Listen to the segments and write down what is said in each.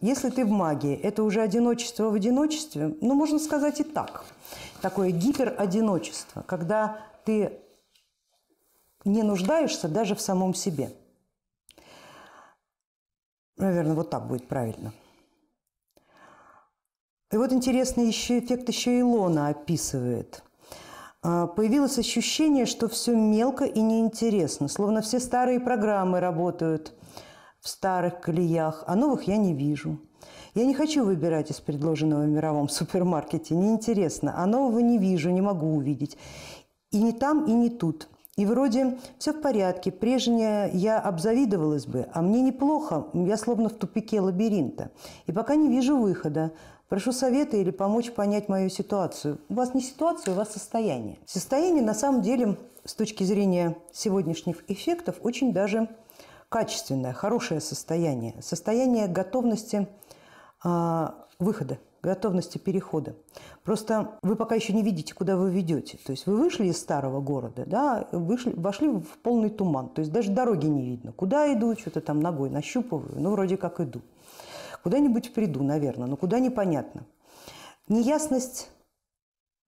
Если ты в магии, это уже одиночество в одиночестве, ну, можно сказать и так. Такое гиперодиночество, когда ты не нуждаешься даже в самом себе. Наверное, вот так будет правильно. И вот интересный еще эффект еще Илона описывает. А, появилось ощущение, что все мелко и неинтересно, словно все старые программы работают в старых колеях, а новых я не вижу. Я не хочу выбирать из предложенного в мировом супермаркете, неинтересно, а нового не вижу, не могу увидеть. И не там, и не тут. И вроде все в порядке, прежнее я обзавидовалась бы, а мне неплохо, я словно в тупике лабиринта. И пока не вижу выхода. Прошу совета или помочь понять мою ситуацию. У вас не ситуация, у вас состояние. Состояние на самом деле с точки зрения сегодняшних эффектов очень даже качественное, хорошее состояние. Состояние готовности э, выхода, готовности перехода. Просто вы пока еще не видите, куда вы ведете. То есть вы вышли из старого города, да, вышли, вошли в полный туман. То есть даже дороги не видно. Куда иду, что-то там ногой нащупываю, ну вроде как иду. Куда-нибудь приду, наверное, но куда непонятно. Неясность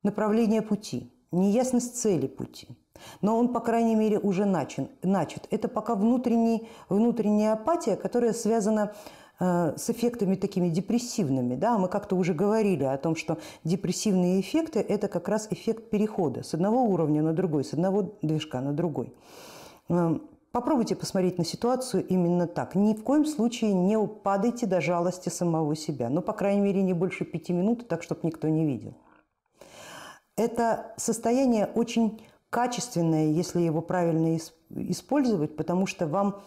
направления пути, неясность цели пути – но он, по крайней мере, уже начат. начат. Это пока внутренний, внутренняя апатия, которая связана э, с эффектами такими депрессивными. Да? Мы как-то уже говорили о том, что депрессивные эффекты – это как раз эффект перехода с одного уровня на другой, с одного движка на другой. Э, попробуйте посмотреть на ситуацию именно так. Ни в коем случае не упадайте до жалости самого себя. Ну, по крайней мере, не больше пяти минут, так, чтобы никто не видел. Это состояние очень качественное, если его правильно использовать, потому что вам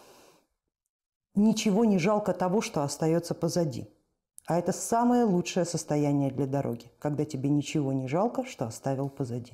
ничего не жалко того, что остается позади. А это самое лучшее состояние для дороги, когда тебе ничего не жалко, что оставил позади.